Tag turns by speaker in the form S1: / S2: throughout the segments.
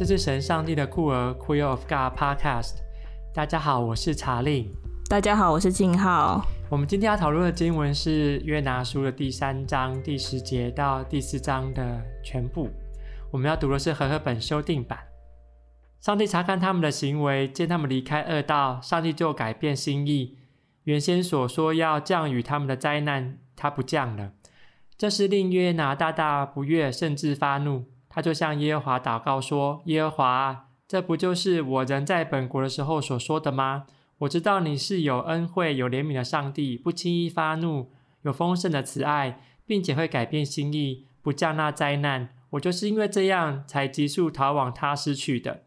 S1: 这是神上帝的酷儿 Queer of God Podcast。大家好，我是查令。
S2: 大家好，我是静浩。
S1: 我们今天要讨论的经文是约拿书的第三章第十节到第四章的全部。我们要读的是和合本修订版。上帝查看他们的行为，见他们离开恶道，上帝就改变心意。原先所说要降雨他们的灾难，他不降了。这是令约拿大大不悦，甚至发怒。他就向耶和华祷告说：“耶和华，这不就是我人在本国的时候所说的吗？”我知道你是有恩惠、有怜悯的上帝，不轻易发怒，有丰盛的慈爱，并且会改变心意，不降那灾难。我就是因为这样，才急速逃往他施去的。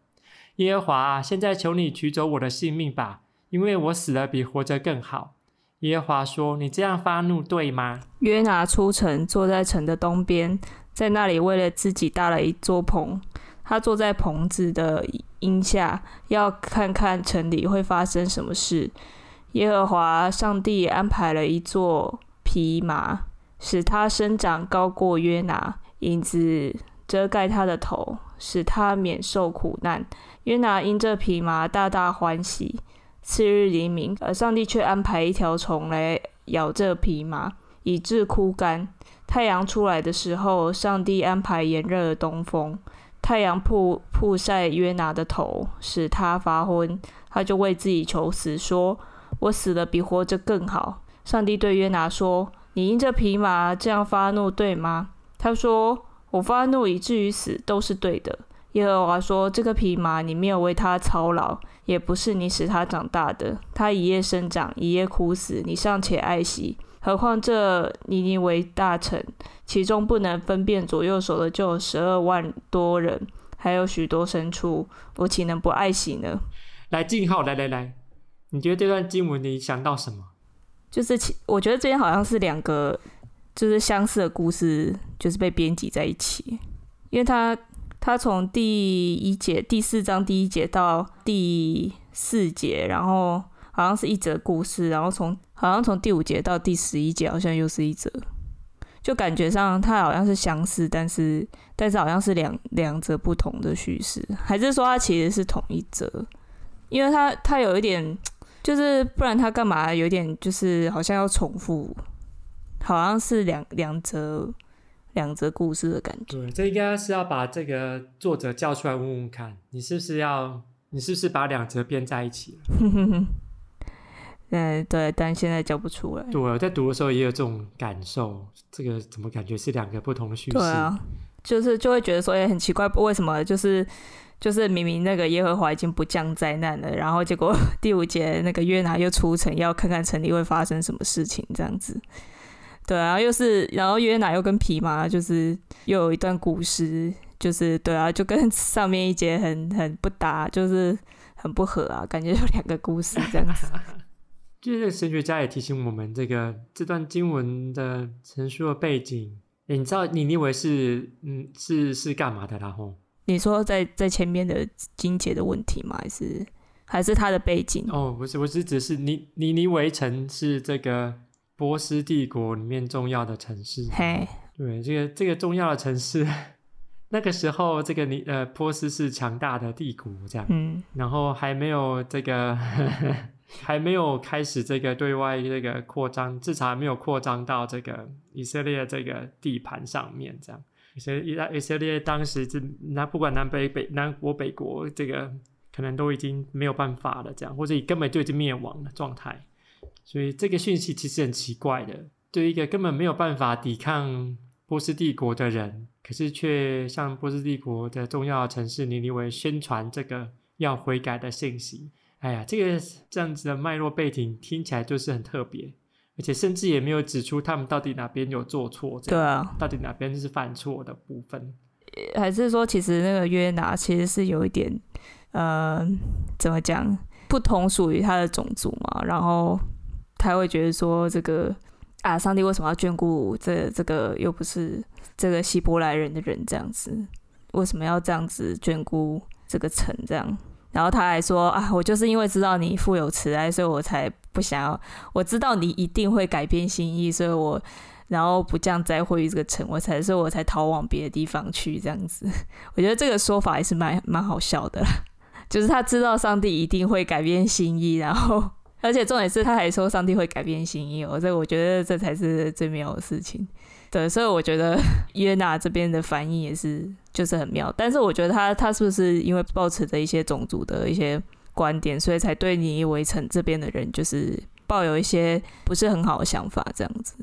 S1: 耶和华，现在求你取走我的性命吧，因为我死了比活着更好。耶和华说：“你这样发怒，对吗？”
S2: 约拿出城，坐在城的东边，在那里为了自己搭了一座棚。他坐在棚子的荫下，要看看城里会发生什么事。耶和华上帝安排了一座蓖麻，使它生长高过约拿，影子遮盖他的头，使他免受苦难。约拿因这蓖麻大大欢喜。次日黎明，而上帝却安排一条虫来咬这蓖麻，以致枯干。太阳出来的时候，上帝安排炎热的东风。太阳曝曝晒约拿的头，使他发昏，他就为自己求死，说：“我死了比活着更好。”上帝对约拿说：“你因这匹马这样发怒，对吗？”他说：“我发怒以至于死，都是对的。”耶和华说：“这个匹马，你没有为他操劳，也不是你使他长大的。他一夜生长，一夜枯死，你尚且爱惜。何况这尼尼微大臣，其中不能分辨左右手的就有十二万多人，还有许多牲畜，我岂能不爱惜呢？”
S1: 来，静浩，来来来，你觉得这段经文你想到什么？
S2: 就是其，我觉得这边好像是两个，就是相似的故事，就是被编辑在一起，因为他。他从第一节第四章第一节到第四节，然后好像是一则故事，然后从好像从第五节到第十一节，好像又是一则，就感觉上它好像是相似，但是但是好像是两两则不同的叙事，还是说它其实是同一则？因为它它有一点，就是不然它干嘛有点就是好像要重复，好像是两两则。两则故事的感觉。
S1: 对，这应该是要把这个作者叫出来问问看，你是不是要，你是不是把两则编在一起了？
S2: 嗯，对，但现在叫不出来。
S1: 对，我在读的时候也有这种感受，这个怎么感觉是两个不同的叙事？
S2: 对啊，就是就会觉得说，也很奇怪，为什么就是就是明明那个耶和华已经不降灾难了，然后结果 第五节那个约拿又出城要看看城里会发生什么事情，这样子。对啊，又是然后约拿又跟皮麻，就是又有一段故事，就是对啊，就跟 上面一节很很不搭，就是很不合啊，感觉有两个故事这样子。
S1: 就是神学家也提醒我们，这个这段经文的陈述的背景，诶你知道尼尼微是嗯是是干嘛的？然后
S2: 你说在在前面的经节的问题吗？还是还是他的背景？
S1: 哦，不是，我是只是尼尼尼微城是这个。波斯帝国里面重要的城市，
S2: 嘿，
S1: 对，这个这个重要的城市，那个时候这个你呃波斯是强大的帝国这样，
S2: 嗯，
S1: 然后还没有这个还没有开始这个对外这个扩张，至少还没有扩张到这个以色列这个地盘上面这样，以色列以色列当时这那不管南北北南国北国这个可能都已经没有办法了这样，或者根本就已经灭亡的状态。所以这个讯息其实很奇怪的，对一个根本没有办法抵抗波斯帝国的人，可是却向波斯帝国的重要城市尼尼微宣传这个要悔改的信息。哎呀，这个这样子的脉络背景听起来就是很特别，而且甚至也没有指出他们到底哪边有做错，
S2: 对啊，
S1: 到底哪边是犯错的部分，
S2: 还是说其实那个约拿其实是有一点，呃，怎么讲，不同属于他的种族嘛，然后。他会觉得说：“这个啊，上帝为什么要眷顾这这个又不是这个希伯来人的人这样子？为什么要这样子眷顾这个城这样？然后他还说：啊，我就是因为知道你富有慈爱，所以我才不想要。我知道你一定会改变心意，所以我然后不降灾祸于这个城，我才所以我才逃往别的地方去这样子。我觉得这个说法也是蛮蛮好笑的，就是他知道上帝一定会改变心意，然后而且重点是他还说上帝会改变心意，我这我觉得这才是最妙的事情。对，所以我觉得约拿这边的反应也是就是很妙，但是我觉得他他是不是因为抱持着一些种族的一些观点，所以才对你围城这边的人就是抱有一些不是很好的想法这样子？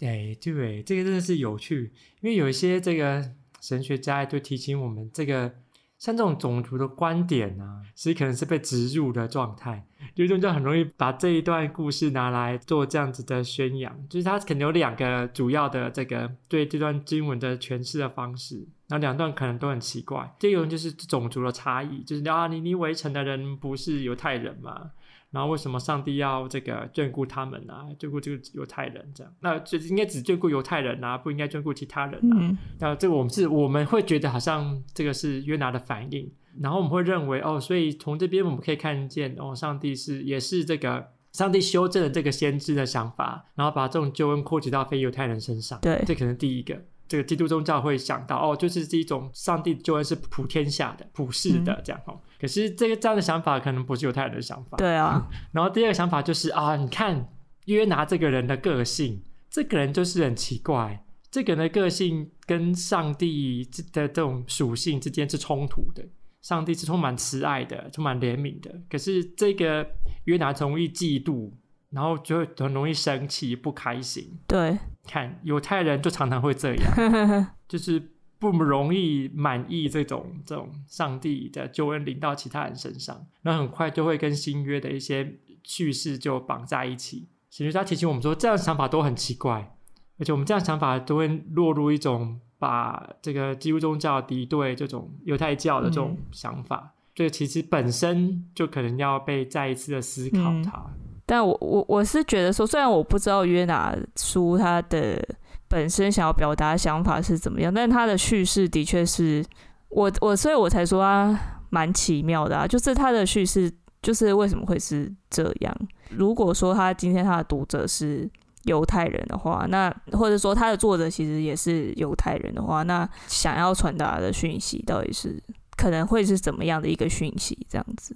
S1: 哎，对，这个真的是有趣，因为有一些这个神学家都提醒我们这个。像这种种族的观点啊，其实可能是被植入的状态，有一种就很容易把这一段故事拿来做这样子的宣扬，就是它可能有两个主要的这个对这段经文的诠释的方式，那两段可能都很奇怪。第一种就是种族的差异，就是啊，尼尼微城的人不是犹太人吗？然后为什么上帝要这个眷顾他们啊？眷顾这个犹太人这样？那就应该只眷顾犹太人啊，不应该眷顾其他人啊？嗯、那这个我们是我们会觉得好像这个是约拿的反应，然后我们会认为哦，所以从这边我们可以看见哦，上帝是也是这个上帝修正了这个先知的想法，然后把这种救恩扩及到非犹太人身上。
S2: 对，
S1: 这可能第一个。这个基督宗教会想到哦，就是这一种上帝救恩是普天下的、普世的这样哦。嗯、可是这个这样的想法可能不是犹太人的想法。对啊。然后第二个想法就是啊，你看约拿这个人的个性，这个人就是很奇怪，这个人的个性跟上帝的这种属性之间是冲突的。上帝是充满慈爱的，充满怜悯的，可是这个约拿容易嫉妒。然后就会很容易生气、不开心。对，看犹太人就常常会这样，就是不容易满意这种这种上帝的救恩临到其他人身上，然后很快就会跟新约的一些叙事就绑在一起。其实他提醒我们说，这样的想法都很奇怪，而且我们这样想法都会落入一种把这个基督宗教敌对这种犹太教的这种想法。这、嗯、其实本身就可能要被再一次的思考它。嗯但我我我是觉得说，虽然我不知道约拿书他的本身想要表达想法是怎么样，但他的叙事的确是我我所以我才说他蛮奇妙的啊，就是他的叙事就是为什么会是这样？如果说他今天他的读者是犹太人的话，那或者说他的作者其实也是犹太人的话，那想要传达的讯息到底是可能会是怎么样的一个讯息？这样子，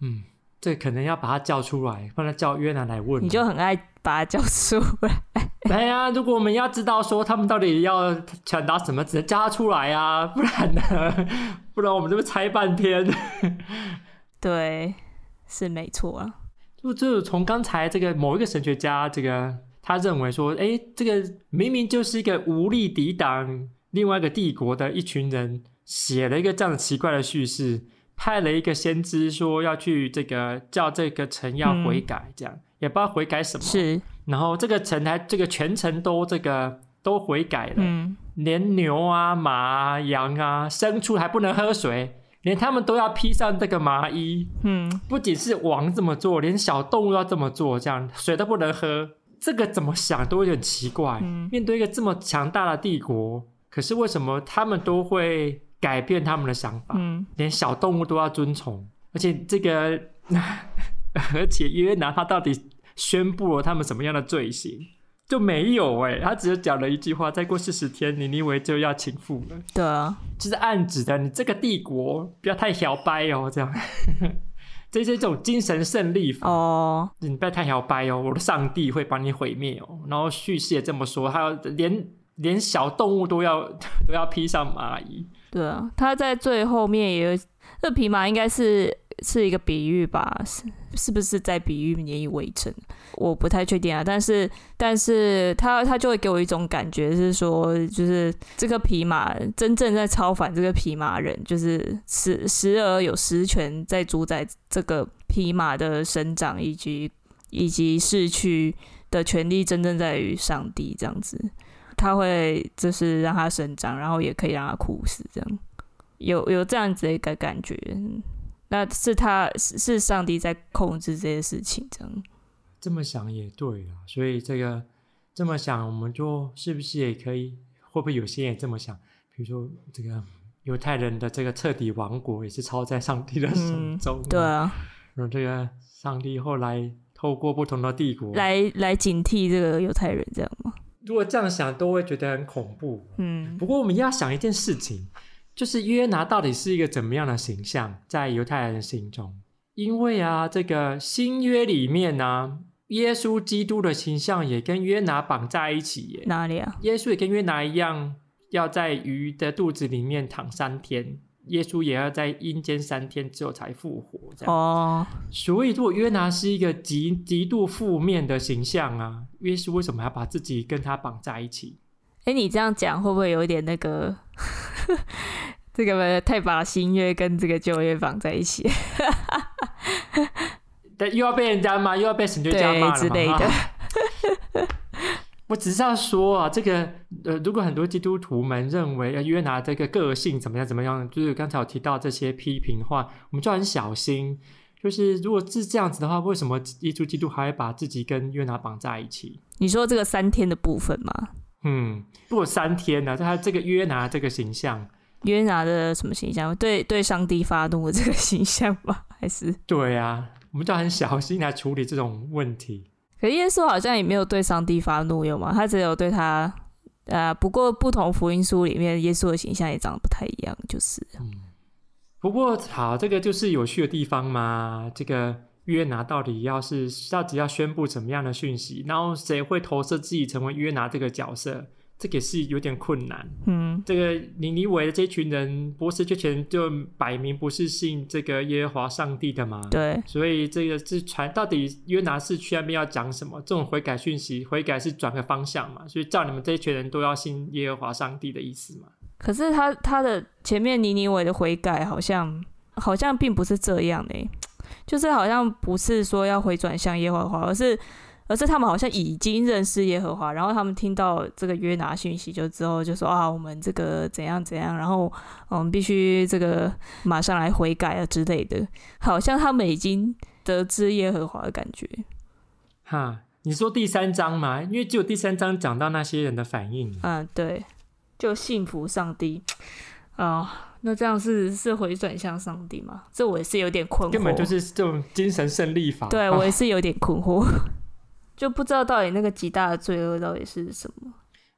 S1: 嗯。这可能要把他叫出来，不然叫约拿来问。你就很爱把他叫出来。哎呀，如果我们要知道说他们到底要传达什么，只能叫他出来啊，不然呢？不然我们这边猜半天。对，是没错啊。就就从刚才这个某一个神学家，这个他认为说，哎，这个明明就是一个无力抵挡另外一个帝国的一群人，写了一个这样奇怪的叙事。派了一个先知说要去这个叫这个城要悔改，这样、嗯、也不知道悔改什么。是，然后这个城还这个全城都这个都悔改了，嗯、连牛啊、马啊、羊啊、牲畜还不能喝水，连他们都要披上这个麻衣。嗯，不仅是王这么做，连小动物要这么做，这样水都不能喝。这个怎么想都有点奇怪。嗯、面对一个这么强大的帝国，可是为什么他们都会？改变他们的想法，嗯，连小动物都要遵从，而且这个，而且约拿他到底宣布了他们什么样的罪行？就没有哎、欸，他只是讲了一句话：再过四十天，尼尼微就要倾覆了。对啊，就是暗指的你这个帝国不要太摇摆哦，这样，这是一种精神胜利法哦，你不要太摇摆哦，我的上帝会把你毁灭哦。然后叙事也这么说，还有连连小动物都要 都要披上麻衣。对啊，他在最后面也有，这匹马应该是是一个比喻吧？是是不是在比喻尼尼微城？我不太确定啊。但是，但是他他就会给我一种感觉是说，就是这个匹马真正在超凡这个匹马人，就是时时而有实权在主宰这个匹马的生长以及以及逝去的权利，真正在于上帝这样子。他会就是让它生长，然后也可以让它枯死，这样有有这样子的一个感觉。那是他是上帝在控制这些事情，这样这么想也对啊。所以这个这么想，我们就是不是也可以？会不会有些人也这么想？比如说这个犹太人的这个彻底亡国，也是抄在上帝的手中，嗯。对啊，然后这个上帝后来透过不同的帝国来来警惕这个犹太人，这样吗？如果这样想，都会觉得很恐怖。
S2: 嗯，
S1: 不过我们要想一件事情，就是约拿到底是一个怎么样的形象，在犹太人的心中？因为啊，这个新约里面呢、啊，耶稣基督的形象也跟约拿绑在一起耶。
S2: 哪里啊？
S1: 耶稣也跟约拿一样，要在鱼的肚子里面躺三天。耶稣也要在阴间三天之后才复活，这样
S2: 哦。
S1: 所以，如果约拿是一个极极度负面的形象啊，耶稣为什么要把自己跟他绑在一起？
S2: 哎，你这样讲会不会有一点那个？这个太把新约跟这个旧约绑在一起？
S1: 但又要被人家骂，又要被神学家骂
S2: 之类的。
S1: 我只是要说啊，这个呃，如果很多基督徒们认为约拿这个个性怎么样怎么样，就是刚才我提到这些批评的话，我们就很小心。就是如果是这样子的话，为什么耶稣基督还会把自己跟约拿绑在一起？
S2: 你说这个三天的部分吗？
S1: 嗯，如果三天呢、啊？他这个约拿这个形象，
S2: 约拿的什么形象？对对，上帝发怒的这个形象吧？还是？
S1: 对啊，我们就很小心来处理这种问题。
S2: 可耶稣好像也没有对上帝发怒，有吗？他只有对他，呃，不过不同福音书里面耶稣的形象也长得不太一样，就是。
S1: 嗯。不过好，这个就是有趣的地方嘛。这个约拿到底要是到底要宣布怎么样的讯息，然后谁会投射自己成为约拿这个角色？这个是有点困难。嗯，这个尼尼微的这群人，波斯之前就摆明不是信这个耶和华上帝的嘛。
S2: 对，
S1: 所以这个是传到底约拿是去那边要讲什么？这种悔改讯息，悔改是转个方向嘛？所以叫你们这一群人都要信耶和华上帝的意思嘛？
S2: 可是他他的前面尼尼微的悔改好像好像并不是这样的，就是好像不是说要回转向耶和华，而是。而是他们好像已经认识耶和华，然后他们听到这个约拿讯息就之后就说啊，我们这个怎样怎样，然后我们必须这个马上来悔改啊之类的，好像他们已经得知耶和华的感觉。
S1: 哈，你说第三章嘛？因为只有第三章讲到那些人的反应。
S2: 嗯，对，就信服上帝啊，哦，那这样是是回转向上帝吗？这我也是有点困惑。
S1: 根本就是这种精神胜利法。
S2: 对，我也是有点困惑。就不知道到底那个极大的罪恶到底是什么？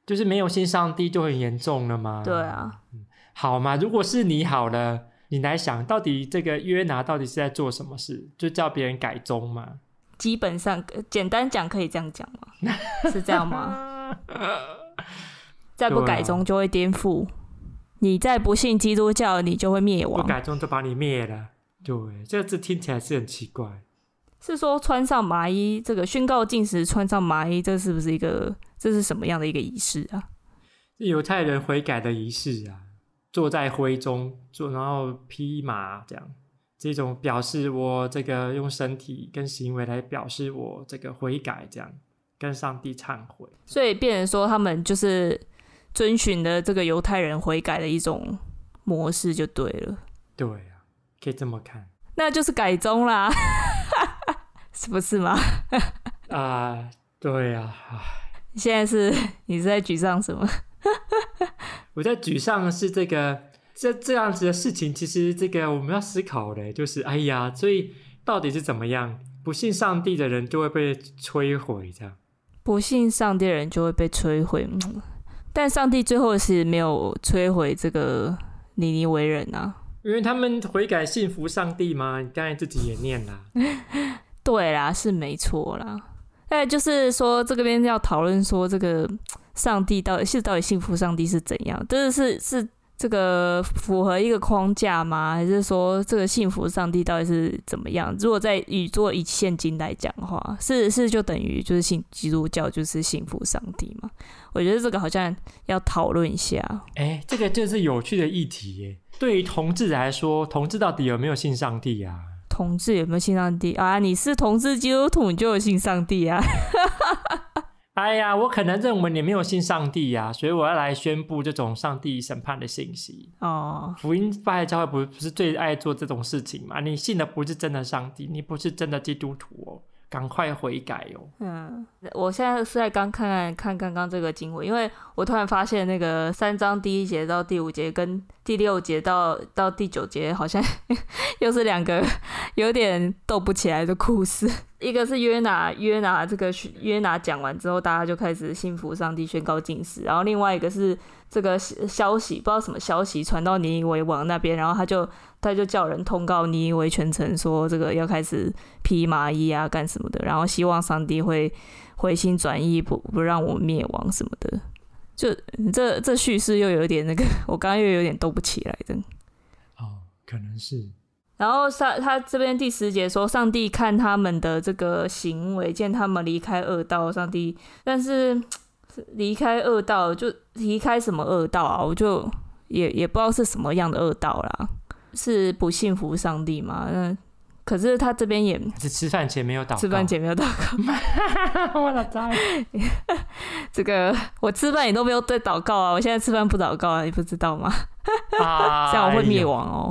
S1: 就是没有信上帝就很严重了吗？
S2: 对啊，
S1: 好嘛，如果是你好了，你来想到底这个约拿到底是在做什么事？就叫别人改宗吗？
S2: 基本上简单讲可以这样讲吗？是这样吗？再不改宗就会颠覆，啊、你再不信基督教，你就会灭亡。
S1: 不改宗就把你灭了。对，这个字听起来是很奇怪。
S2: 是说穿上麻衣，这个宣告禁食穿上麻衣，这是不是一个？这是什么样的一个仪式啊？
S1: 是犹太人悔改的仪式啊，坐在灰中坐，然后披麻这样，这种表示我这个用身体跟行为来表示我这个悔改，这样跟上帝忏悔。
S2: 所以变成说他们就是遵循的这个犹太人悔改的一种模式就对了。
S1: 对啊，可以这么看。
S2: 那就是改宗啦。是不是吗？
S1: 啊，对呀、啊。
S2: 现在是你是在沮丧什么？
S1: 我在沮丧的是这个这这样子的事情，其实这个我们要思考的，就是哎呀，所以到底是怎么样？不信上帝的人就会被摧毁，这样。
S2: 不信上帝的人就会被摧毁，但上帝最后是没有摧毁这个尼尼为人啊，
S1: 因为他们悔改信服上帝嘛。你刚才自己也念了。
S2: 对啦，是没错啦。哎，就是说，这个边要讨论说，这个上帝到底是到底信服上帝是怎样？这是是这个符合一个框架吗？还是说这个信服上帝到底是怎么样？如果在以做以现今来讲的话，是是就等于就是信基督教就是信服上帝嘛？我觉得这个好像要讨论一下。
S1: 哎，这个就是有趣的议题耶。对于同志来说，同志到底有没有信上帝呀？
S2: 同志有没有信上帝啊？你是同志基督徒，你就有信上帝啊？
S1: 哎呀，我可能认为你没有信上帝呀、啊，所以我要来宣布这种上帝审判的信息。哦，福音派教会不不是最爱做这种事情嘛？你信的不是真的上帝，你不是真的基督徒哦。赶快悔改哟、哦！
S2: 嗯，我现在是在刚看看刚刚这个经文，因为我突然发现那个三章第一节到第五节跟第六节到到第九节好像 又是两个有点斗不起来的故事。一个是约拿，约拿这个约拿讲完之后，大家就开始信服上帝，宣告禁食。然后另外一个是这个消息，不知道什么消息传到尼尼微王那边，然后他就他就叫人通告尼尼微全城说，这个要开始披麻衣啊，干什么的，然后希望上帝会回心转意，不不让我灭亡什么的。就这这叙事又有点那个，我刚刚又有点兜不起来的。
S1: 哦，可能是。
S2: 然后上他这边第十节说，上帝看他们的这个行为，见他们离开恶道，上帝，但是离开恶道就离开什么恶道啊？我就也也不知道是什么样的恶道啦，是不信服上帝吗？那，可是他这边也
S1: 是吃饭前没有祷告，
S2: 吃饭前没有祷告，我的天，这个我吃饭也都没有对祷告啊，我现在吃饭不祷告啊，你不知道吗？
S1: 啊，
S2: 这样我会灭亡哦。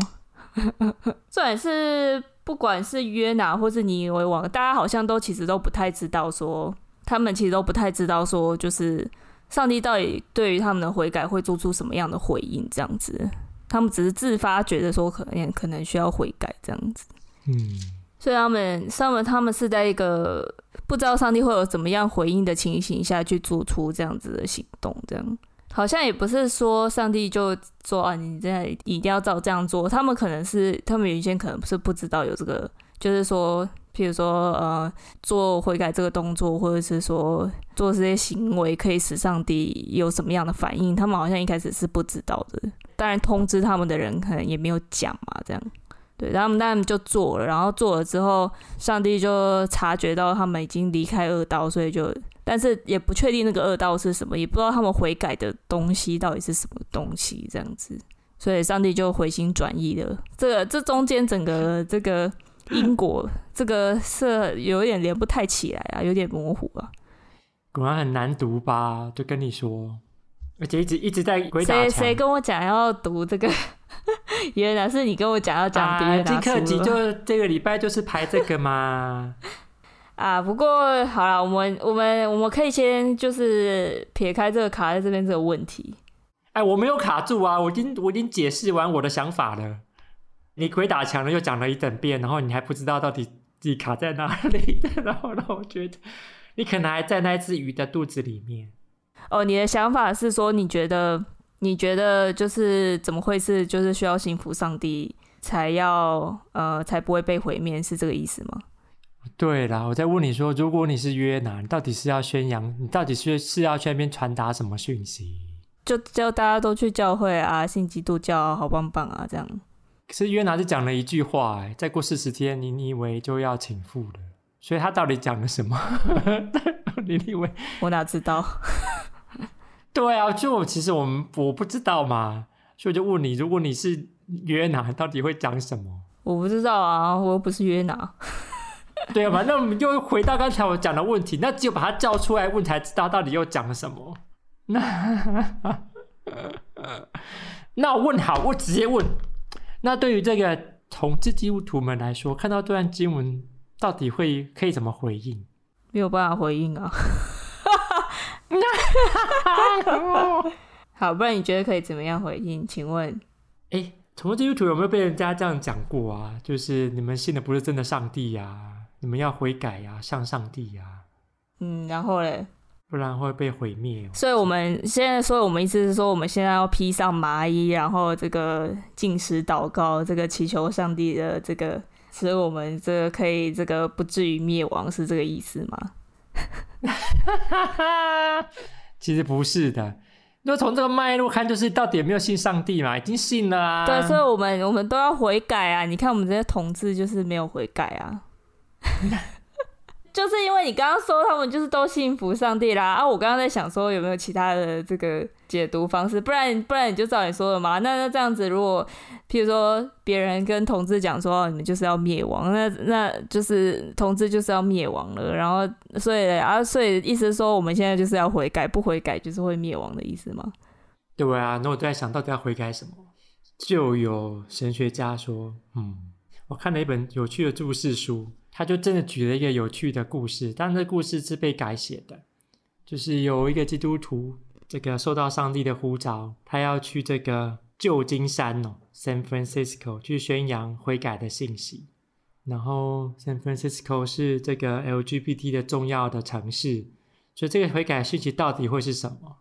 S2: 重点是，不管是约拿或是尼尼微王，大家好像都其实都不太知道说，他们其实都不太知道说，就是上帝到底对于他们的悔改会做出什么样的回应，这样子，他们只是自发觉得说可能可能需要悔改这样子，
S1: 嗯，
S2: 所以他们他们他们是在一个不知道上帝会有怎么样回应的情形下去做出这样子的行动，这样。好像也不是说上帝就说啊，你现在一定要照这样做。他们可能是，他们原先可能是不知道有这个，就是说，譬如说，呃，做悔改这个动作，或者是说做这些行为可以使上帝有什么样的反应，他们好像一开始是不知道的。当然，通知他们的人可能也没有讲嘛，这样。对，他们他们就做了，然后做了之后，上帝就察觉到他们已经离开恶道，所以就。但是也不确定那个恶道是什么，也不知道他们悔改的东西到底是什么东西，这样子，所以上帝就回心转意了。这个 这中间整个这个因果，这个是有点连不太起来啊，有点模糊啊。
S1: 果然很难读吧？就跟你说，而且一直一直在鬼打墙。
S2: 谁谁跟我讲要读这个？原来是你跟我讲要讲别的。
S1: 金课集就这个礼拜就是排这个嘛。
S2: 啊，不过好了，我们我们我们可以先就是撇开这个卡在这边这个问题。
S1: 哎，我没有卡住啊，我已经我已经解释完我的想法了。你鬼打墙了，又讲了一整遍，然后你还不知道到底自己卡在哪里，然后让我觉得你可能还在那只鱼的肚子里面。
S2: 哦，你的想法是说，你觉得你觉得就是怎么会是就是需要信服上帝才要呃才不会被毁灭，是这个意思吗？
S1: 对啦，我在问你说，如果你是约拿，你到底是要宣扬，你到底是是要去那边传达什么讯息？
S2: 就叫大家都去教会啊，信基督教啊，好棒棒啊，这样。
S1: 可是约拿就讲了一句话，哎，再过四十天，你以为就要倾覆了。所以他到底讲了什么？你以为，
S2: 我哪知道？
S1: 对啊，就其实我们我不知道嘛，所以我就问你，如果你是约拿，到底会讲什么？
S2: 我不知道啊，我又不是约拿。
S1: 对啊，反正我们又回到刚才我讲的问题，那只有把他叫出来问才知道到底又讲了什么。那那我问好，我直接问。那对于这个同志基督徒们来说，看到这段经文，到底会可以怎么回应？
S2: 没有办法回应啊。好，不然你觉得可以怎么样回应？请问，
S1: 哎，同志基督徒有没有被人家这样讲过啊？就是你们信的不是真的上帝呀、啊？你们要悔改呀、啊，向上帝呀、啊。
S2: 嗯，然后嘞，
S1: 不然会被毁灭。
S2: 所以我们现在，所以我们意思是说，我们现在要披上麻衣，然后这个进食祷告，这个祈求上帝的这个，使我们这个可以这个不至于灭亡，是这个意思吗？
S1: 其实不是的。那从这个脉络看，就是到底有没有信上帝嘛？已经信了啊。
S2: 对，所以我们我们都要悔改啊！你看我们这些同志就是没有悔改啊。就是因为你刚刚说他们就是都信服上帝啦啊！我刚刚在想说有没有其他的这个解读方式，不然不然你就照你说的嘛。那那这样子，如果譬如说别人跟同志讲说你们就是要灭亡，那那就是同志就是要灭亡了。然后所以啊，所以意思说我们现在就是要悔改，不悔改就是会灭亡的意思吗？
S1: 对啊，那我在想到底要悔改什么？就有神学家说，嗯，我看了一本有趣的注释书。他就真的举了一个有趣的故事，但这故事是被改写的，就是有一个基督徒，这个受到上帝的呼召，他要去这个旧金山哦，San Francisco 去宣扬悔改的信息。然后 San Francisco 是这个 LGBT 的重要的城市，所以这个悔改信息到底会是什么？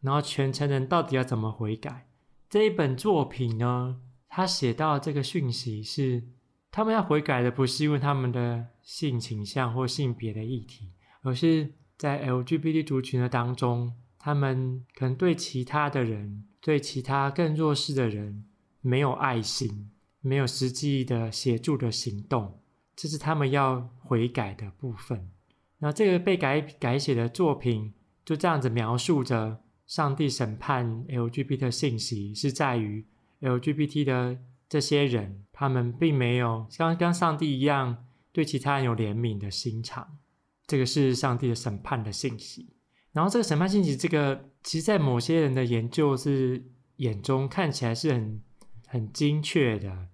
S1: 然后全城人到底要怎么悔改？这一本作品呢，他写到这个讯息是，他们要悔改的不是因为他们的性倾向或性别的议题，而是在 LGBT 族群的当中，他们可能对其他的人，对其他更弱势的人没有爱心，没有实际的协助的行动，这是他们要悔改的部分。那这个被改改写的作品就这样子描述着。上帝审判 LGBT 的信息是在于 LGBT 的这些人，他们并没有像跟上帝一样对其他人有怜悯的心肠。这个是上帝的审判的信息。然后这个审判信息，这个其实，在某些人的研究是眼中看起来是很很精确的，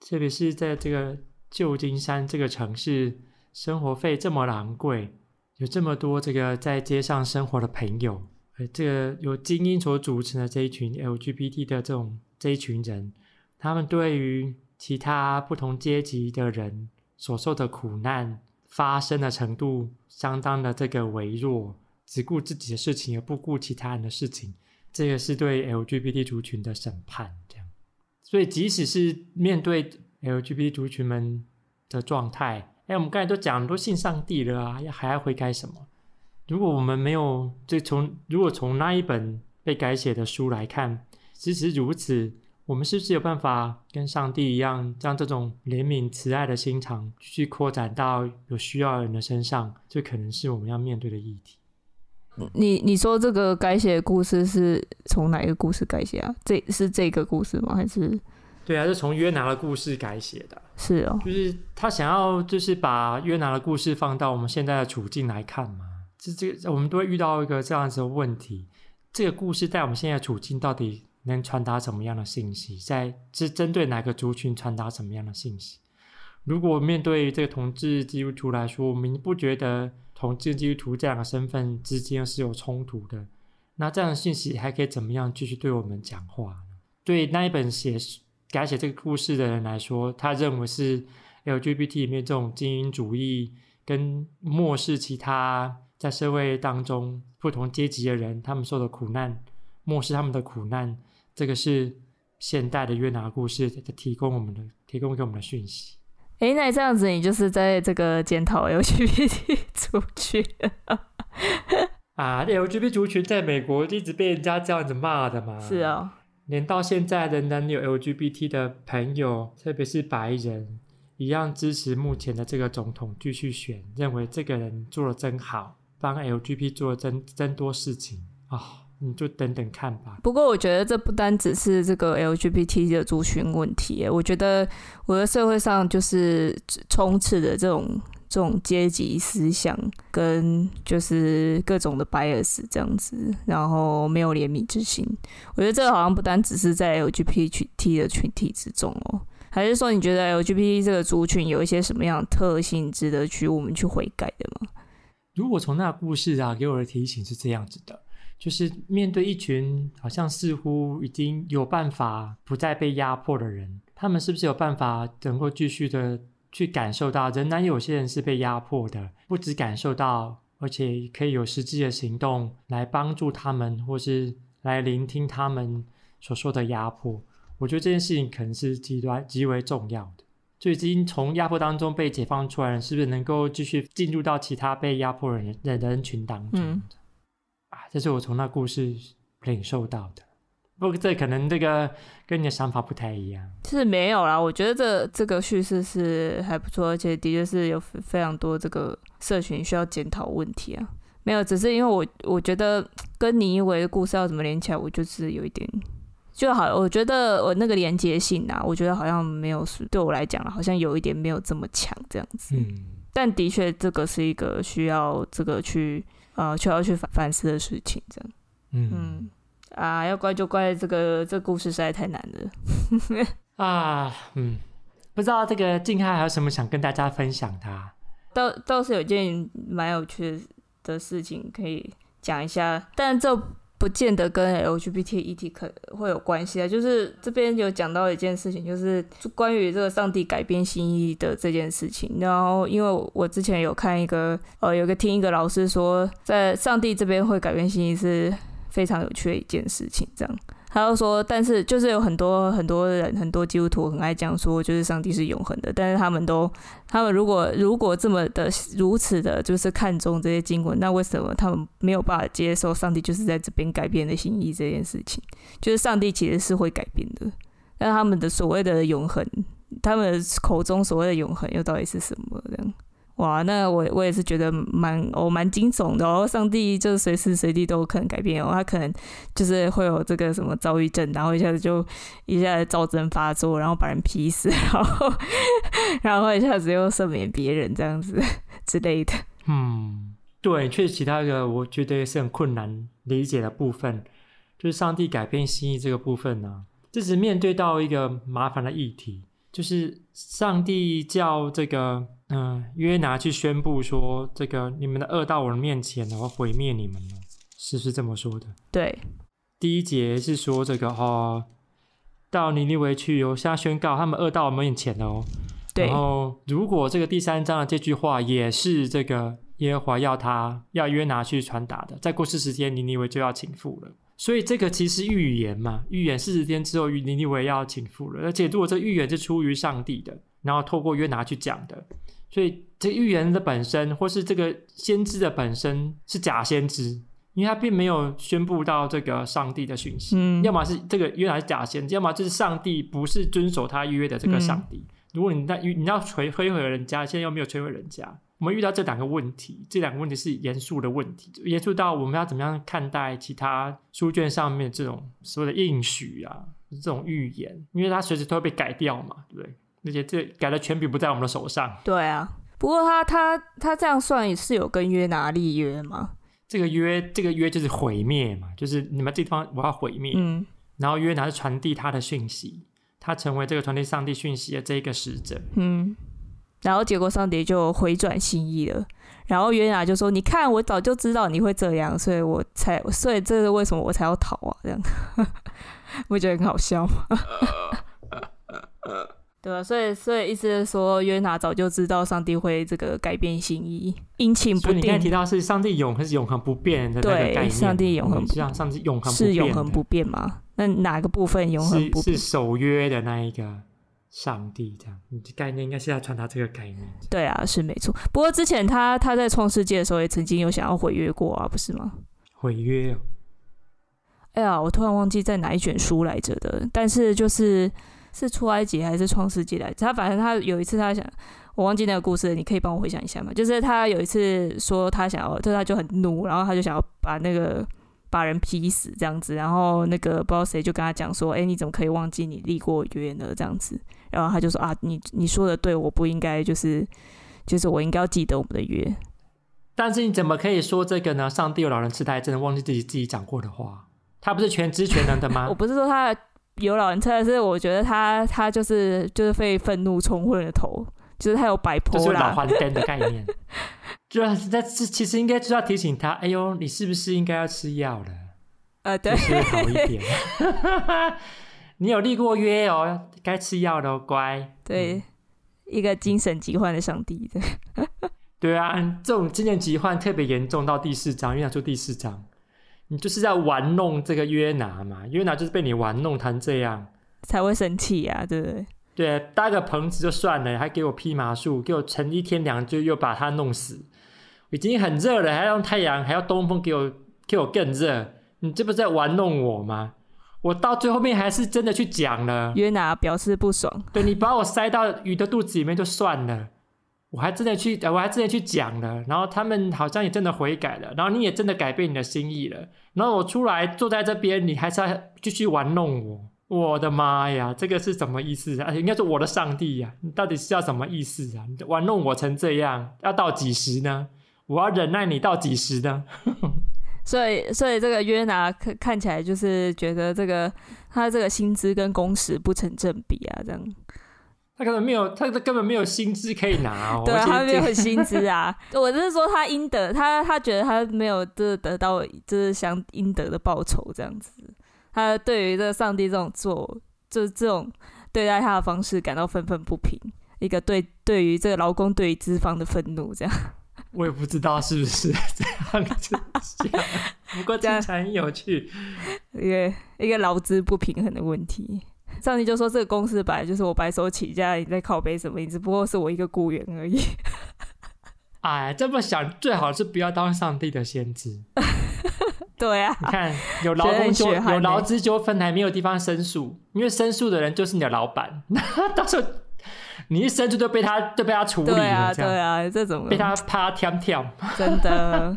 S1: 特别是在这个旧金山这个城市，生活费这么昂贵，有这么多这个在街上生活的朋友。这个由精英所组成的这一群 LGBT 的这种这一群人，他们对于其他不同阶级的人所受的苦难发生的程度，相当的这个微弱，只顾自己的事情而不顾其他人的事情，这个是对 LGBT 族群的审判。这样，所以即使是面对 LGBT 族群们的状态，哎，我们刚才都讲都信上帝了啊，要还要悔改什么？如果我们没有，就从如果从那一本被改写的书来看，即使如此，我们是不是有办法跟上帝一样，将这种怜悯慈爱的心肠继续扩展到有需要的人的身上？这可能是我们要面对的议题。
S2: 你你说这个改写的故事是从哪一个故事改写啊？这是这个故事吗？还是？
S1: 对啊，是从约拿的故事改写的。
S2: 是哦，
S1: 就是他想要就是把约拿的故事放到我们现在的处境来看嘛。这这个，我们都会遇到一个这样子的问题。这个故事在我们现在处境到底能传达什么样的信息？在是针对哪个族群传达什么样的信息？如果面对这个同志基督徒来说，我们不觉得同志基督徒这两个身份之间是有冲突的，那这样的信息还可以怎么样继续对我们讲话呢？对那一本写改写这个故事的人来说，他认为是 LGBT 里面这种精英主义跟漠视其他。在社会当中，不同阶级的人，他们受的苦难，漠视他们的苦难，这个是现代的约拿故事提供我们的，提供给我们的讯息。
S2: 哎，那这样子，你就是在这个检讨 LGBT 族群
S1: 啊？LGBT 族群在美国一直被人家这样子骂的嘛？
S2: 是啊，
S1: 连到现在仍然有 LGBT 的朋友，特别是白人，一样支持目前的这个总统继续选，认为这个人做的真好。帮 LGBT 做了真真多事情啊、哦！你就等等看吧。
S2: 不过我觉得这不单只是这个 LGBT 的族群问题，我觉得我的社会上就是充斥着这种这种阶级思想跟就是各种的 bias 这样子，然后没有怜悯之心。我觉得这个好像不单只是在 LGBT 的群体之中哦，还是说你觉得 LGBT 这个族群有一些什么样的特性值得去我们去悔改的吗？
S1: 如果从那个故事啊给我的提醒是这样子的，就是面对一群好像似乎已经有办法不再被压迫的人，他们是不是有办法能够继续的去感受到，仍然有些人是被压迫的，不只感受到，而且可以有实际的行动来帮助他们，或是来聆听他们所说的压迫。我觉得这件事情可能是极端极为重要的。就已经从压迫当中被解放出来了，是不是能够继续进入到其他被压迫人的人群当中？嗯、啊，这是我从那故事领受到的。不过这可能这个跟你的想法不太一样。
S2: 是没有啦，我觉得这这个叙事是还不错，而且的确是有非常多这个社群需要检讨问题啊。没有，只是因为我我觉得跟你以为的故事要怎么连起来，我就是有一点。就好，我觉得我那个连接性啊，我觉得好像没有，对我来讲好像有一点没有这么强这样子。嗯，但的确这个是一个需要这个去呃需要去反反思的事情，这样。嗯，嗯啊，要怪就怪这个这个故事实在太难了。
S1: 啊，嗯，不知道这个静海还有什么想跟大家分享的啊？
S2: 倒倒是有件蛮有趣的事情可以讲一下，但这。不见得跟 LGBT 议题可会有关系啊。就是这边有讲到一件事情，就是关于这个上帝改变心意的这件事情。然后，因为我之前有看一个，呃，有个听一个老师说，在上帝这边会改变心意是非常有趣的一件事情，这样。他就说，但是就是有很多很多人，很多基督徒很爱讲说，就是上帝是永恒的。但是他们都，他们如果如果这么的如此的，就是看重这些经文，那为什么他们没有办法接受上帝就是在这边改变的心意这件事情？就是上帝其实是会改变的，但他们的所谓的永恒，他们口中所谓的永恒又到底是什么？这样。哇，那我我也是觉得蛮我蛮惊悚的哦，上帝就是随时随地都有可能改变哦，他可能就是会有这个什么躁郁症，然后一下子就一下子躁症发作，然后把人劈死，然后然后一下子又赦免别人这样子 之类的。
S1: 嗯，对，确实其他一个我觉得也是很困难理解的部分，就是上帝改变心意这个部分呢、啊，这是面对到一个麻烦的议题，就是上帝叫这个。嗯，约拿去宣布说：“这个你们的恶到我的面前，我会毁灭你们了。”是不是这么说的？
S2: 对，
S1: 第一节是说这个哦，到尼尼微去，我现在宣告他们恶到我们面前了哦。
S2: 对。
S1: 然后，如果这个第三章的这句话也是这个耶和华要他要约拿去传达的，再过四十天，尼尼微就要倾覆了。所以这个其实预言嘛，预言四十天之后，尼尼微要倾覆了。而且，如果这预言是出于上帝的，然后透过约拿去讲的。所以，这预言的本身，或是这个先知的本身是假先知，因为他并没有宣布到这个上帝的讯息。嗯，要么是这个约拿是假先知，要么就是上帝不是遵守他约的这个上帝。嗯、如果你在你要摧毁人家，现在又没有摧毁人家，我们遇到这两个问题，这两个问题是严肃的问题，严肃到我们要怎么样看待其他书卷上面这种所谓的应许啊，这种预言，因为它随时都会被改掉嘛，对不对？而且这改的权柄不在我们的手上。
S2: 对啊，不过他他他这样算也是有跟约拿立约吗？
S1: 这个约这个约就是毁灭嘛，就是你们这地方我要毁灭。嗯。然后约拿是传递他的讯息，他成为这个传递上帝讯息的这一个使者。嗯。
S2: 然后结果上帝就回转心意了，然后约拿就说：“你看，我早就知道你会这样，所以我才，所以这是为什么我才要逃啊？这样，不觉得很好笑吗？”对啊，所以所以意思是说，约拿早就知道上帝会这个改变心意，阴晴不定。你刚才
S1: 提到是上帝永恒是永恒不变的那个概念，
S2: 对，上帝永恒不变，
S1: 上帝永恒
S2: 是永恒不变吗？那哪个部分永恒不变？
S1: 是守约的那一个上帝，这样，你的概念应该是要传达这个概念。
S2: 对啊，是没错。不过之前他他在创世界的时候也曾经有想要毁约过啊，不是吗？
S1: 毁约？
S2: 哎呀，我突然忘记在哪一卷书来着的，但是就是。是出埃及还是创世纪来？他反正他有一次他想，我忘记那个故事，你可以帮我回想一下嘛？就是他有一次说他想要，就他就很怒，然后他就想要把那个把人劈死这样子，然后那个不知道谁就跟他讲说，哎、欸，你怎么可以忘记你立过约呢？这样子，然后他就说啊，你你说的对，我不应该就是就是我应该要记得我们的约。
S1: 但是你怎么可以说这个呢？上帝有老人痴呆，真的忘记自己自己讲过的话？他不是全知全能的吗？
S2: 我不是说他。有老人车，是我觉得他他就是就是被愤怒冲昏了头，就是他有摆脱
S1: 就是老黄灯的概念，就是在其实应该就要提醒他，哎呦，你是不是应该要吃药了？
S2: 呃，对，
S1: 吃好一点。你有立过约哦，该吃药了，乖。
S2: 对，嗯、一个精神疾患的上帝，对。
S1: 对啊，这种精神疾患特别严重，到第四章，因为他说第四章。你就是在玩弄这个约拿嘛？约拿就是被你玩弄成这样，
S2: 才会生气呀，对不对？
S1: 对，搭个棚子就算了，还给我披麻树，给我乘一天凉，就又把他弄死。已经很热了，还要用太阳，还要东风给我，给我更热。你这不是在玩弄我吗？我到最后面还是真的去讲了。
S2: 约拿表示不爽，
S1: 对，你把我塞到鱼的肚子里面就算了。我还真的去，我还真的去讲了，然后他们好像也真的悔改了，然后你也真的改变你的心意了，然后我出来坐在这边，你还是要继续玩弄我，我的妈呀，这个是什么意思啊？应该是我的上帝呀，你到底是要什么意思啊？玩弄我成这样，要到几时呢？我要忍耐你到几时呢？
S2: 所以，所以这个约拿看看起来就是觉得这个他这个薪资跟工时不成正比啊，这样。
S1: 他根本没有，他根本没有薪资可以拿哦。
S2: 对啊，他没有薪资啊。我就是说他应得，他他觉得他没有就是得到就是相应得的报酬这样子。他对于这个上帝这种做，就是这种对待他的方式感到愤愤不平。一个对对于这个劳工对于资方的愤怒这样。
S1: 我也不知道是不是这样子想，不过这样才很有趣。
S2: 一个一个劳资不平衡的问题。上帝就说：“这个公司本来就是我白手起家，你在靠背什么？你只不过是我一个雇员而已。”
S1: 哎，这么想，最好是不要当上帝的先知。
S2: 对啊，
S1: 你看有劳工纠有劳资纠纷，还没有地方申诉，因为申诉的人就是你的老板。到时候你一申诉就被他就被他处理了，
S2: 对啊，对啊，这种
S1: 被他啪跳跳，
S2: 真的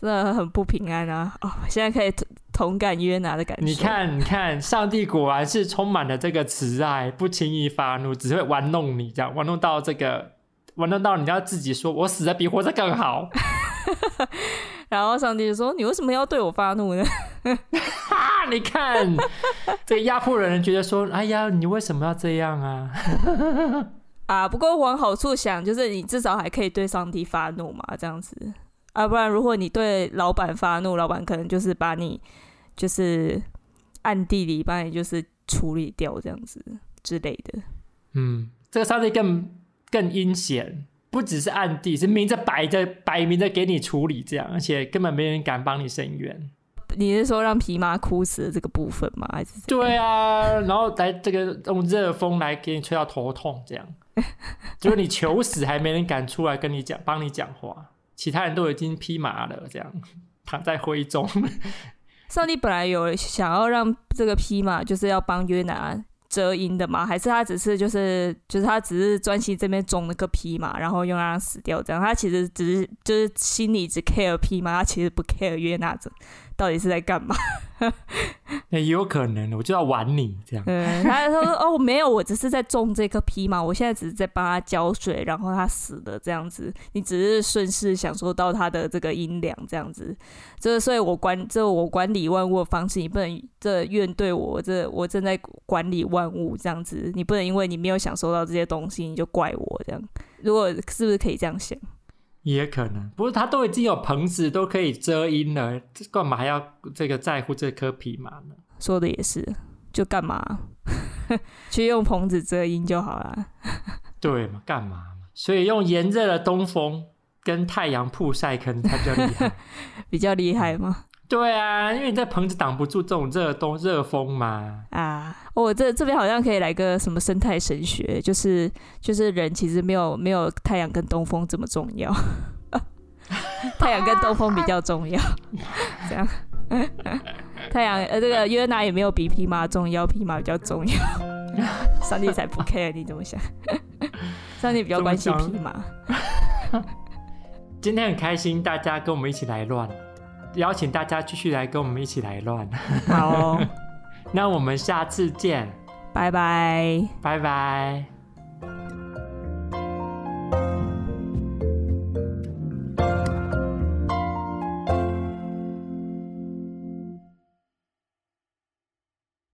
S2: 真的很不平安啊！哦，现在可以。同感约拿的感觉。
S1: 你看，你看，上帝果然是充满了这个慈爱，不轻易发怒，只会玩弄你，这样玩弄到这个，玩弄到你要自己说，我死的比活着更好。
S2: 然后上帝就说：“你为什么要对我发怒呢？”
S1: 哈，你看，这个压迫人人觉得说：“哎呀，你为什么要这样啊？”
S2: 啊，不过往好处想，就是你至少还可以对上帝发怒嘛，这样子。啊，不然如果你对老板发怒，老板可能就是把你。就是暗地里帮你就是处理掉这样子之类的。
S1: 嗯，这个上帝更更阴险，不只是暗地，是明着摆着摆明着给你处理这样，而且根本没人敢帮你伸冤。
S2: 你是说让皮妈哭死的这个部分吗？还是
S1: 对啊，然后来这个用热风来给你吹到头痛这样，就是你求死还没人敢出来跟你讲帮你讲话，其他人都已经披麻了，这样躺在灰中。
S2: 上帝本来有想要让这个匹马，就是要帮约拿遮阴的嘛？还是他只是就是就是他只是专心这边种那个匹马，然后又让他死掉这样？他其实只是就是心里只 care 匹马，他其实不 care 约拿着。到底是在干嘛？
S1: 也有可能，我就要玩你这样。
S2: 嗯，他说：“哦，没有，我只是在种这颗蓖麻，我现在只是在帮他浇水，然后他死了这样子。你只是顺势享受到他的这个阴凉这样子。这所以我管这我管理万物的方式，你不能这怨对我这我正在管理万物这样子。你不能因为你没有享受到这些东西，你就怪我这样。如果是不是可以这样想？”
S1: 也可能，不过他都已经有棚子都可以遮阴了，干嘛还要这个在乎这颗蓖麻呢？
S2: 说的也是，就干嘛 去用棚子遮阴就好了？
S1: 对嘛？干嘛？所以用炎热的东风跟太阳曝晒，可能才比较厉害，
S2: 比较厉害吗？
S1: 对啊，因为你在棚子挡不住这种热东热风嘛。
S2: 啊，我、哦、这这边好像可以来个什么生态神学，就是就是人其实没有没有太阳跟东风这么重要，太阳跟东风比较重要，这样。太阳呃，这个约拿也没有比匹马重要，匹马比较重要。上帝才不 care，你怎么想？上帝比较关心匹马。
S1: 今天很开心，大家跟我们一起来乱。邀请大家继续来跟我们一起来乱，
S2: 好哦，
S1: 那我们下次见，
S2: 拜拜，
S1: 拜拜。